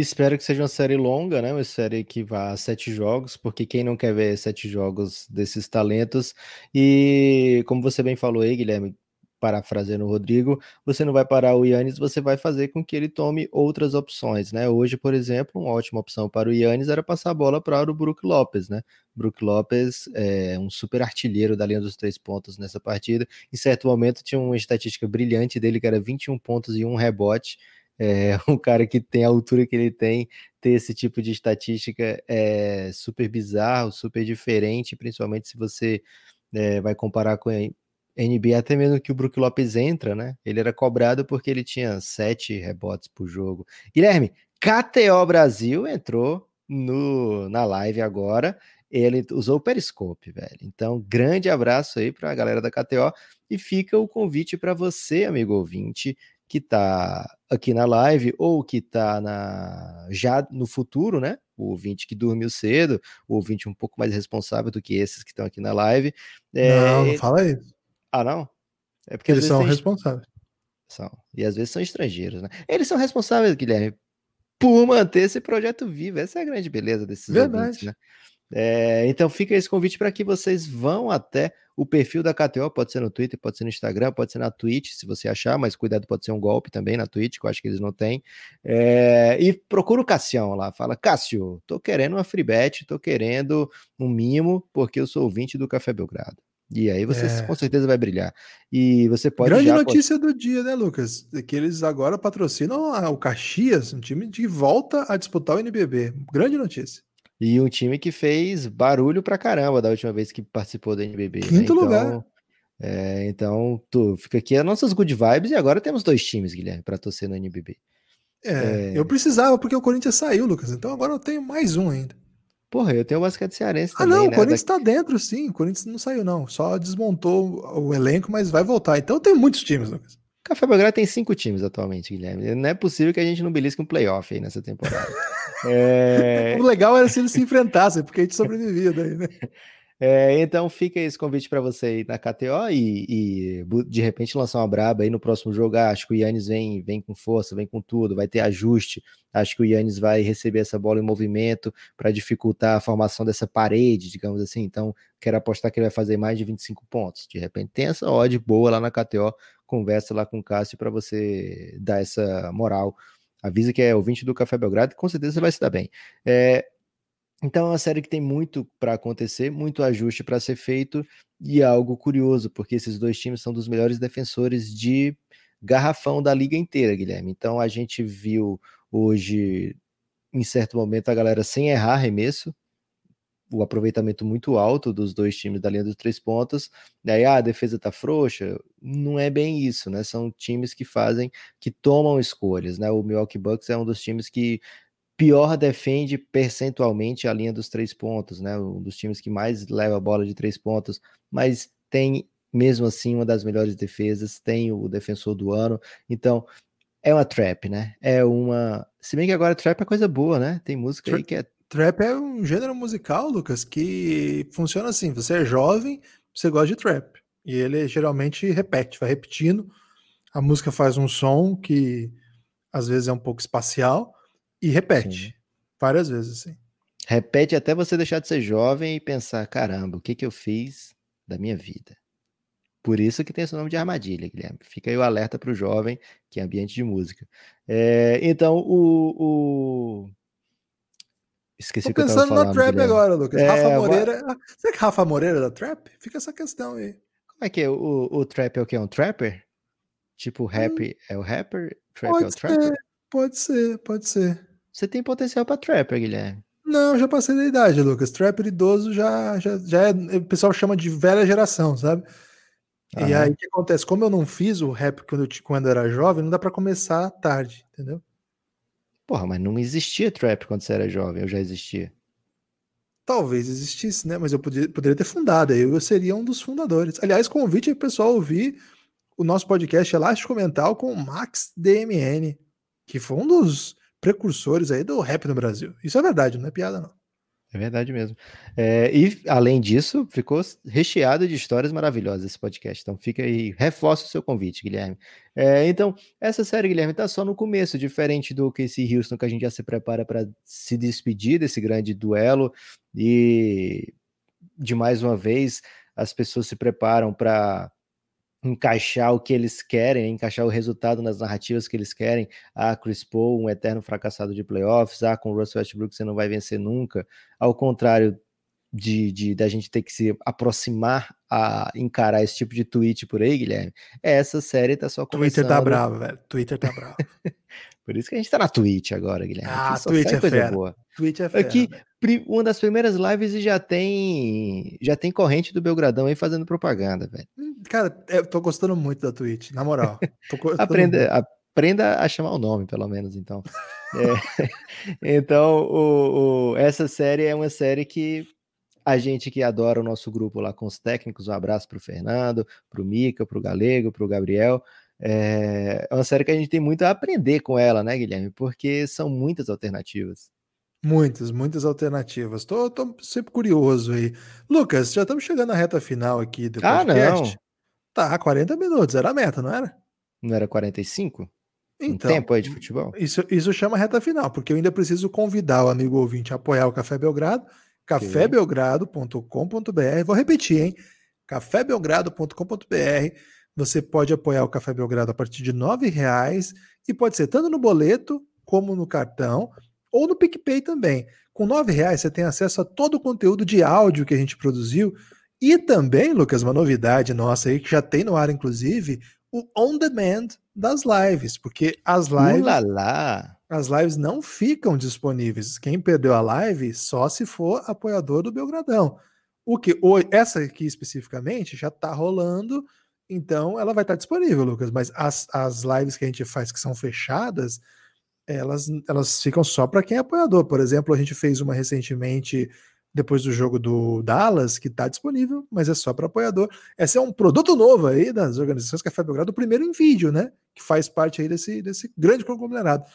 Espero que seja uma série longa, né? Uma série que vá a sete jogos, porque quem não quer ver sete jogos desses talentos? E como você bem falou aí, Guilherme, parafraseando o Rodrigo, você não vai parar o Yannis, você vai fazer com que ele tome outras opções, né? Hoje, por exemplo, uma ótima opção para o Yannis era passar a bola para o Brook Lopes, né? Brook Lopes é um super artilheiro da linha dos três pontos nessa partida. Em certo momento tinha uma estatística brilhante dele que era 21 pontos e um rebote. É, [laughs] um cara que tem a altura que ele tem, ter esse tipo de estatística é super bizarro, super diferente, principalmente se você é, vai comparar com NBA, até mesmo que o Brook Lopes entra, né? Ele era cobrado porque ele tinha sete rebotes por jogo. Guilherme, KTO Brasil entrou no, na live agora. Ele usou o Periscope, velho. Então, grande abraço aí para a galera da KTO. E fica o convite para você, amigo ouvinte, que está aqui na live ou que está na, já no futuro, né? O ouvinte que dormiu cedo, o ouvinte um pouco mais responsável do que esses que estão aqui na live. É... Não, não fala isso. Ah, não? É porque eles são tem... responsáveis. São. E às vezes são estrangeiros, né? Eles são responsáveis, Guilherme, por manter esse projeto vivo. Essa é a grande beleza desses Verdade. ouvintes, né? É, então fica esse convite para que vocês vão até o perfil da KTO, pode ser no Twitter, pode ser no Instagram, pode ser na Twitch, se você achar, mas cuidado, pode ser um golpe também na Twitch, que eu acho que eles não têm. É, e procura o Cassião lá, fala, Cássio, tô querendo uma free bet, tô querendo um mimo, porque eu sou ouvinte do Café Belgrado. E aí você é. com certeza vai brilhar. E você pode. Grande notícia do dia, né, Lucas? É que eles agora patrocinam o Caxias, um time de volta a disputar o NBB. Grande notícia. E um time que fez barulho pra caramba da última vez que participou do NBB. Né? Quinto né? então, lugar. É, então, tu, fica aqui as nossas good vibes e agora temos dois times, Guilherme, para torcer no NBB. É, é, eu precisava porque o Corinthians saiu, Lucas. Então agora eu tenho mais um ainda. Porra, eu tenho o basquete cearense também, Ah, não, né? o Corinthians da... tá dentro, sim. O Corinthians não saiu, não. Só desmontou o elenco, mas vai voltar. Então tem muitos times, Lucas. Café Belgrado tem cinco times atualmente, Guilherme. Não é possível que a gente não belisque um playoff aí nessa temporada. [laughs] é... [laughs] O legal era se eles se enfrentassem, porque a gente sobrevivia daí, né? É, então fica esse convite para você aí na KTO e, e, de repente lançar uma braba aí no próximo jogo. Ah, acho que o Yannis vem, vem com força, vem com tudo, vai ter ajuste. Acho que o Yannis vai receber essa bola em movimento para dificultar a formação dessa parede, digamos assim. Então, quero apostar que ele vai fazer mais de 25 pontos. De repente tem essa odd boa lá na KTO. Conversa lá com o Cássio para você dar essa moral. Avisa que é ouvinte do Café Belgrado, com certeza você vai se dar bem. É, então é uma série que tem muito para acontecer, muito ajuste para ser feito e é algo curioso, porque esses dois times são dos melhores defensores de garrafão da liga inteira, Guilherme. Então a gente viu hoje, em certo momento, a galera sem errar arremesso, o aproveitamento muito alto dos dois times da linha dos três pontos. Daí ah, a defesa tá frouxa. Não é bem isso, né? São times que fazem, que tomam escolhas, né? O Milwaukee Bucks é um dos times que pior defende percentualmente a linha dos três pontos, né? Um dos times que mais leva a bola de três pontos, mas tem mesmo assim uma das melhores defesas, tem o defensor do ano. Então, é uma trap, né? É uma. Se bem que agora trap é coisa boa, né? Tem música Tra aí que é. Trap é um gênero musical, Lucas, que funciona assim: você é jovem, você gosta de trap. E ele geralmente repete, vai repetindo. A música faz um som que às vezes é um pouco espacial, e repete. Sim. Várias vezes, assim. Repete até você deixar de ser jovem e pensar: caramba, o que, que eu fiz da minha vida? Por isso que tem esse nome de armadilha, Guilherme. Fica aí o alerta para o jovem, que é ambiente de música. É, então, o, o... Esqueci Tô que pensando falando, na trap Guilherme. agora, Lucas. É, Rafa Moreira. Vou... Será que Rafa Moreira é da trap? Fica essa questão aí. Como é que é? O, o trap é o que? É um trapper? Tipo, rap hum, é o rapper? Trap é o trapper? Pode ser, pode ser. Você tem potencial para trapper, Guilherme. Não, já passei da idade, Lucas. Trapper idoso já, já, já é. O pessoal chama de velha geração, sabe? Aham. E aí o que acontece? Como eu não fiz o rap quando eu, quando eu era jovem, não dá para começar tarde, entendeu? Porra, mas não existia trap quando você era jovem, eu já existia. Talvez existisse, né? Mas eu poderia, poderia ter fundado, eu, eu seria um dos fundadores. Aliás, convite aí, pessoal, ouvir o nosso podcast Elástico Mental com o Max DMN, que foi um dos precursores aí do rap no Brasil. Isso é verdade, não é piada, não. É verdade mesmo. É, e, além disso, ficou recheado de histórias maravilhosas esse podcast. Então, fica aí, reforça o seu convite, Guilherme. É, então, essa série, Guilherme, está só no começo, diferente do Casey Houston, que a gente já se prepara para se despedir desse grande duelo. E, de mais uma vez, as pessoas se preparam para encaixar o que eles querem, encaixar o resultado nas narrativas que eles querem. Ah, Chris Paul, um eterno fracassado de playoffs. Ah, com o Russell Westbrook você não vai vencer nunca. Ao contrário de, de da gente ter que se aproximar a encarar esse tipo de tweet por aí, Guilherme, essa série tá só começando. Twitter tá bravo, velho. Twitter tá bravo. [laughs] Por isso que a gente tá na Twitch agora, Guilherme. Ah, Twitch é coisa fera. boa. Twitch é fera. Aqui, uma das primeiras lives e já tem já tem corrente do Belgradão aí fazendo propaganda, velho. Hum, cara, eu tô gostando muito da Twitch, na moral. aprenda, aprenda a chamar o nome, pelo menos, então. [laughs] é, então, o, o, essa série é uma série que a gente que adora o nosso grupo lá com os técnicos, um abraço para o Fernando, para o Mica, para o Galego, para o Gabriel. É, é uma série que a gente tem muito a aprender com ela, né, Guilherme? Porque são muitas alternativas. Muitas, muitas alternativas. Tô, tô sempre curioso aí. Lucas, já estamos chegando na reta final aqui do ah, podcast. Ah, não. Tá, 40 minutos, era a meta, não era? Não era 45? Então, um tempo aí de futebol? Isso, isso chama reta final, porque eu ainda preciso convidar o amigo ouvinte a apoiar o Café Belgrado cafébelgrado.com.br. Vou repetir, hein? cafébelgrado.com.br. Você pode apoiar o Café Belgrado a partir de R$ reais e pode ser tanto no boleto como no cartão ou no PicPay também. Com R$ reais você tem acesso a todo o conteúdo de áudio que a gente produziu e também, Lucas, uma novidade nossa aí que já tem no ar inclusive, o on demand das lives, porque as lives Ulala as lives não ficam disponíveis. Quem perdeu a live só se for apoiador do Belgradão. O que essa aqui especificamente já está rolando, então ela vai estar tá disponível, Lucas. Mas as, as lives que a gente faz que são fechadas, elas, elas ficam só para quem é apoiador. Por exemplo, a gente fez uma recentemente depois do jogo do Dallas, que está disponível, mas é só para apoiador. Esse é um produto novo aí das organizações Café Belgrado, o primeiro em vídeo, né? Que faz parte aí desse, desse grande conglomerado.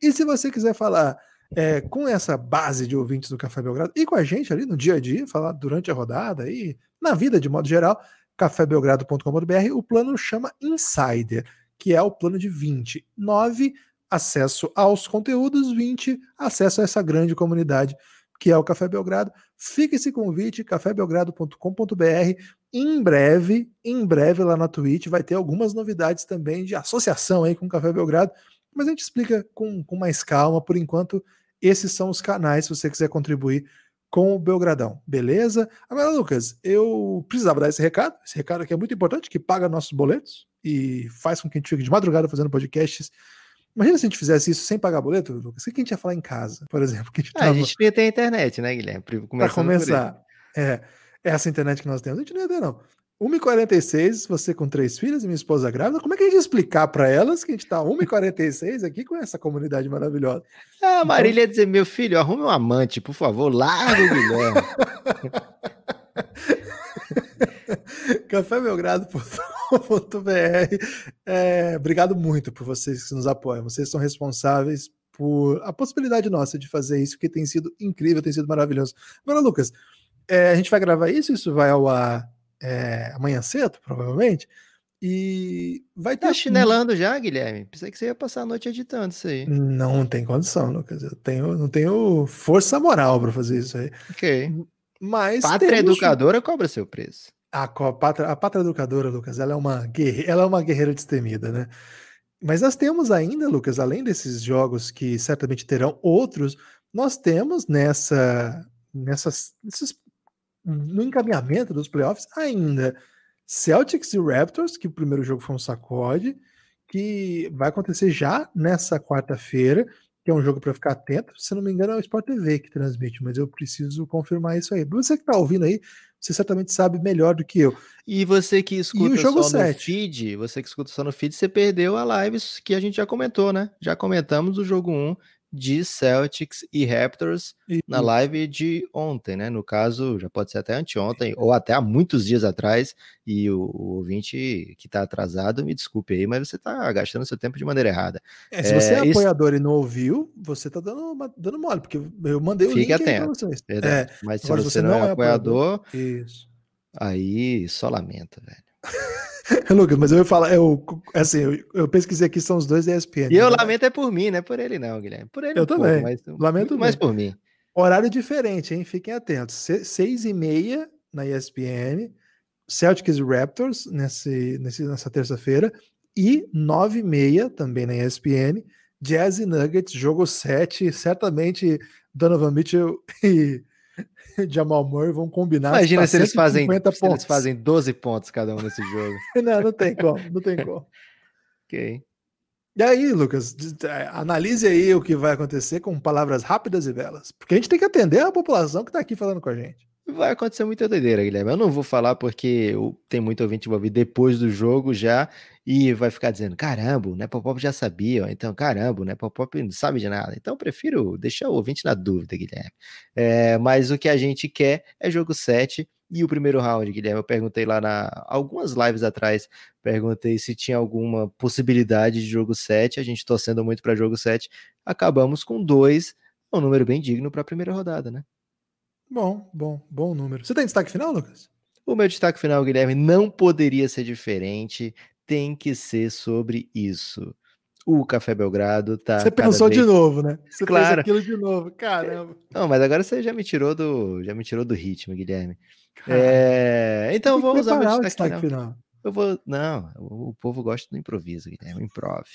E se você quiser falar é, com essa base de ouvintes do Café Belgrado e com a gente ali no dia a dia, falar durante a rodada e na vida de modo geral, cafébelgrado.com.br, o plano chama Insider, que é o plano de 20. 9, acesso aos conteúdos, 20, acesso a essa grande comunidade que é o Café Belgrado. Fica esse convite, cafébelgrado.com.br. Em breve, em breve lá na Twitch vai ter algumas novidades também de associação aí com o Café Belgrado mas a gente explica com, com mais calma. Por enquanto, esses são os canais se você quiser contribuir com o Belgradão, beleza? Agora, Lucas, eu precisava dar esse recado, esse recado aqui é muito importante, que paga nossos boletos e faz com que a gente fique de madrugada fazendo podcasts. Imagina se a gente fizesse isso sem pagar boleto, Lucas. O que a gente ia falar em casa, por exemplo? Que a, gente ah, tava... a gente ia ter internet, né, Guilherme? Para começar, é, essa internet que nós temos, a gente não ia ter, não. 1h46, você com três filhas e minha esposa grávida. Como é que a gente explicar para elas que a gente está 1h46 aqui com essa comunidade maravilhosa? Ah, a Marília então... ia dizer: meu filho, arrume um amante, por favor, larga o Guilherme. [laughs] cafébelgrado.com.br é, Obrigado muito por vocês que nos apoiam. Vocês são responsáveis por a possibilidade nossa de fazer isso, que tem sido incrível, tem sido maravilhoso. Agora, Lucas, é, a gente vai gravar isso, isso vai ao ar é, amanhã cedo, provavelmente. E vai tá ter. Tá chinelando já, Guilherme? Pensei que você ia passar a noite editando isso aí. Não tem condição, Lucas. Eu tenho, não tenho força moral para fazer isso aí. Ok. Mas. Pátria temos... educadora cobra seu preço. A, a, pátria, a pátria educadora, Lucas, ela é uma guerreira, ela é uma guerreira destemida, né? Mas nós temos ainda, Lucas, além desses jogos que certamente terão outros, nós temos nessa, nessas, nesses no encaminhamento dos playoffs ainda Celtics e Raptors, que o primeiro jogo foi um sacode, que vai acontecer já nessa quarta-feira, que é um jogo para ficar atento. Se não me engano, é o Sport TV que transmite, mas eu preciso confirmar isso aí. Você que está ouvindo aí, você certamente sabe melhor do que eu. E você que escuta só 7. no feed, você que escuta só no feed, você perdeu a live que a gente já comentou, né? Já comentamos o jogo 1 de Celtics e Raptors e... na live de ontem, né? No caso, já pode ser até anteontem ou até há muitos dias atrás. E o, o ouvinte que está atrasado, me desculpe aí, mas você está gastando seu tempo de maneira errada. É, se você é, é apoiador e não ouviu, você está dando, dando mole, porque eu mandei o Fique link atento, vocês. É, mas se você, você, não, é, é apoiador, apoiador aí só lamenta, velho. [laughs] Lucas, mas eu ia falar, eu, assim, eu, eu, pesquisei aqui, são os dois da ESPN. E eu né? lamento é por mim, não é por ele não, Guilherme. Por ele eu um também, pouco, mas, lamento mais por mim. Horário diferente, hein? Fiquem atentos. Se, seis e meia na ESPN, Celtics e Raptors nesse, nesse, nessa terça-feira e nove e meia também na ESPN, Jazz e Nuggets, jogo 7, certamente Donovan Mitchell [laughs] e [laughs] Jamal Murray vão combinar. Imagina se eles, fazem, se eles fazem 12 pontos cada um nesse jogo. [laughs] não, não tem como, não tem como. [laughs] ok. E aí, Lucas, é, analise aí o que vai acontecer com palavras rápidas e belas. Porque a gente tem que atender a população que está aqui falando com a gente. Vai acontecer muita doideira, Guilherme. Eu não vou falar porque tem muito ouvinte envolvido depois do jogo já e vai ficar dizendo: caramba, né? Popop já sabia, então caramba, né? Popop não sabe de nada. Então prefiro deixar o ouvinte na dúvida, Guilherme. É, mas o que a gente quer é jogo 7 e o primeiro round, Guilherme. Eu perguntei lá na algumas lives atrás, perguntei se tinha alguma possibilidade de jogo 7. A gente torcendo muito para jogo 7. Acabamos com dois, um número bem digno para a primeira rodada, né? Bom, bom, bom número. Você tem destaque final, Lucas? O meu destaque final, Guilherme, não poderia ser diferente. Tem que ser sobre isso. O Café Belgrado tá. Você pensou vez... de novo, né? Você claro. fez aquilo de novo, caramba. [laughs] Não, mas agora você já me tirou do, já me tirou do ritmo, Guilherme. É... Então vou usar o destaque, destaque final. final. Eu vou. Não, o povo gosta do improviso, Guilherme. Improv.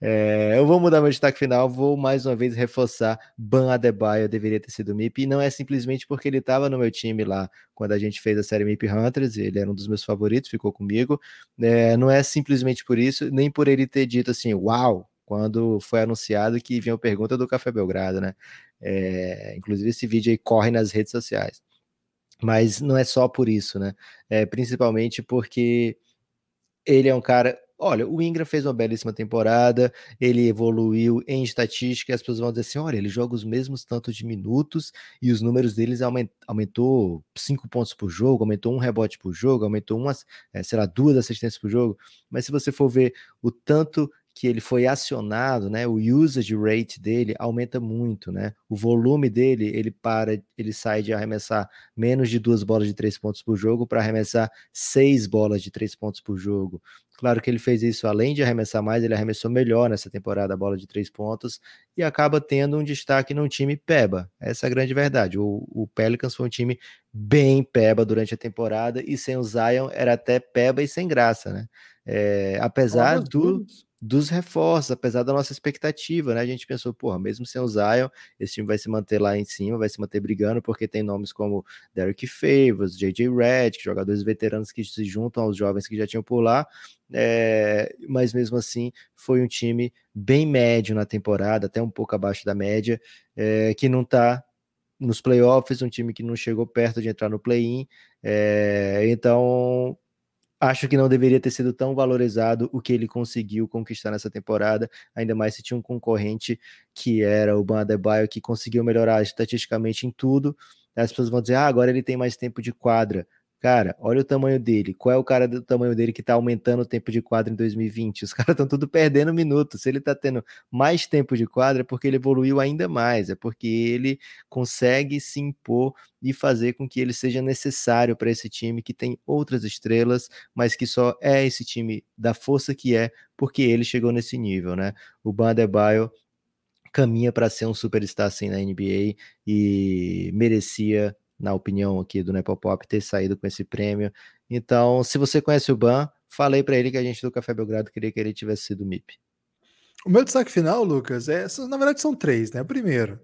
É, eu vou mudar meu destaque final, vou mais uma vez reforçar Ban Adebayo deveria ter sido MIP, e não é simplesmente porque ele estava no meu time lá quando a gente fez a série MIP Hunters, ele era um dos meus favoritos, ficou comigo, é, não é simplesmente por isso, nem por ele ter dito assim, uau, quando foi anunciado que vinha a pergunta do Café Belgrado, né? É, inclusive esse vídeo aí corre nas redes sociais. Mas não é só por isso, né? É, principalmente porque ele é um cara Olha, o Ingram fez uma belíssima temporada, ele evoluiu em estatística, as pessoas vão dizer assim: olha, ele joga os mesmos tantos de minutos e os números deles aument, aumentou cinco pontos por jogo, aumentou um rebote por jogo, aumentou umas, é, sei lá, duas assistências por jogo. Mas se você for ver o tanto que ele foi acionado, né, o usage rate dele aumenta muito, né? O volume dele, ele para, ele sai de arremessar menos de duas bolas de três pontos por jogo para arremessar seis bolas de três pontos por jogo. Claro que ele fez isso além de arremessar mais, ele arremessou melhor nessa temporada a bola de três pontos e acaba tendo um destaque num time peba. Essa é a grande verdade. O, o Pelicans foi um time bem peba durante a temporada e sem o Zion era até peba e sem graça, né? É, apesar do, dos reforços, apesar da nossa expectativa, né? A gente pensou, porra, mesmo sem o Zion, esse time vai se manter lá em cima, vai se manter brigando, porque tem nomes como Derek Favors, JJ Redd, jogadores veteranos que se juntam aos jovens que já tinham por lá, é, mas mesmo assim foi um time bem médio na temporada, até um pouco abaixo da média, é, que não está nos playoffs, um time que não chegou perto de entrar no play-in, é, então acho que não deveria ter sido tão valorizado o que ele conseguiu conquistar nessa temporada, ainda mais se tinha um concorrente que era o Ban Adebayo, que conseguiu melhorar estatisticamente em tudo. As pessoas vão dizer, ah, agora ele tem mais tempo de quadra. Cara, olha o tamanho dele. Qual é o cara do tamanho dele que tá aumentando o tempo de quadra em 2020? Os [laughs] caras estão tudo perdendo minutos. Se ele tá tendo mais tempo de quadra, é porque ele evoluiu ainda mais. É porque ele consegue se impor e fazer com que ele seja necessário para esse time que tem outras estrelas, mas que só é esse time da força que é, porque ele chegou nesse nível, né? O Bandebaio caminha para ser um superstar assim na NBA e merecia na opinião aqui do Nepopop, ter saído com esse prêmio. Então, se você conhece o Ban, falei para ele que a gente do Café Belgrado queria que ele tivesse sido MIP. O meu destaque final, Lucas, é, na verdade são três, né? Primeiro,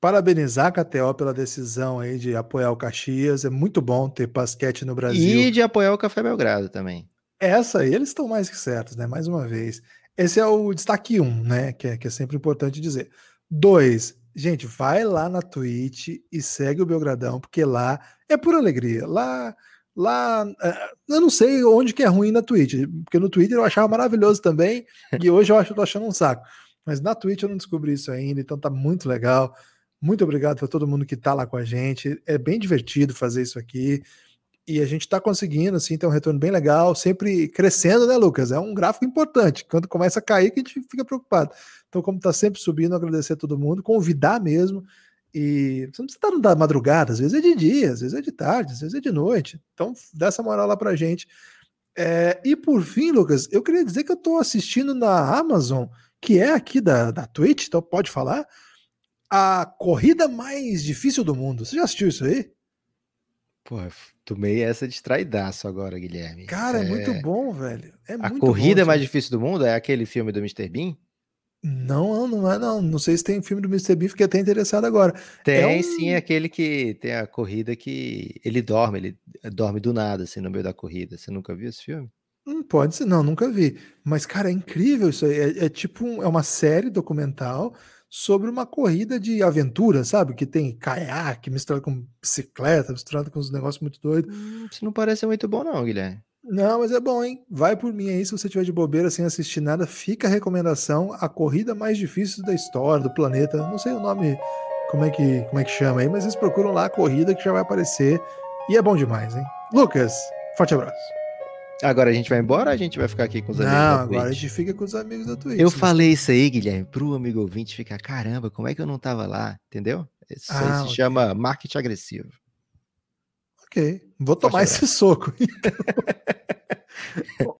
parabenizar a KTO pela decisão aí de apoiar o Caxias. É muito bom ter basquete no Brasil. E de apoiar o Café Belgrado também. Essa aí, eles estão mais que certos, né? Mais uma vez. Esse é o destaque um, né? Que é, que é sempre importante dizer. Dois, Gente, vai lá na Twitch e segue o Belgradão, porque lá é pura alegria. Lá, lá, eh, eu não sei onde que é ruim na Twitch, porque no Twitter eu achava maravilhoso também, [laughs] e hoje eu acho tô achando um saco. Mas na Twitch eu não descobri isso ainda, então tá muito legal. Muito obrigado para todo mundo que tá lá com a gente. É bem divertido fazer isso aqui. E a gente está conseguindo, assim, ter um retorno bem legal, sempre crescendo, né, Lucas? É um gráfico importante. Quando começa a cair, que a gente fica preocupado. Então, como está sempre subindo, agradecer a todo mundo, convidar mesmo. E você não precisa estar da madrugada, às vezes é de dia, às vezes é de tarde, às vezes é de noite. Então, dá essa moral lá pra gente. É, e por fim, Lucas, eu queria dizer que eu estou assistindo na Amazon, que é aqui da, da Twitch, então pode falar, a corrida mais difícil do mundo. Você já assistiu isso aí? Pô, tomei essa distraidaço agora, Guilherme. Cara, é, é muito bom, velho. É a corrida bom, mais difícil do mundo é aquele filme do Mr. Bean? Não, não é não. Não sei se tem filme do Mr. Bean, fiquei até interessado agora. Tem é um... sim aquele que tem a corrida que ele dorme, ele dorme do nada, assim, no meio da corrida. Você nunca viu esse filme? Hum, pode ser, não, nunca vi. Mas, cara, é incrível isso aí. É, é tipo um, é uma série documental sobre uma corrida de aventura, sabe? Que tem caiaque misturado com bicicleta, misturado com uns negócios muito doidos. Hum, isso não parece muito bom, não, Guilherme. Não, mas é bom, hein? Vai por mim aí, se você tiver de bobeira sem assistir nada, fica a recomendação, a corrida mais difícil da história, do planeta. Não sei o nome, como é que, como é que chama aí, mas eles procuram lá a corrida que já vai aparecer. E é bom demais, hein? Lucas, forte abraço. Agora a gente vai embora ou a gente vai ficar aqui com os amigos Não, da agora a Twitch? gente fica com os amigos da Twitch. Eu Mas- falei isso aí, Guilherme, pro amigo ouvinte ficar, caramba, como é que eu não tava lá? Entendeu? Isso aí Ah, se ok. chama marketing agressivo. Ok, vou tomar esse soco. [laughs]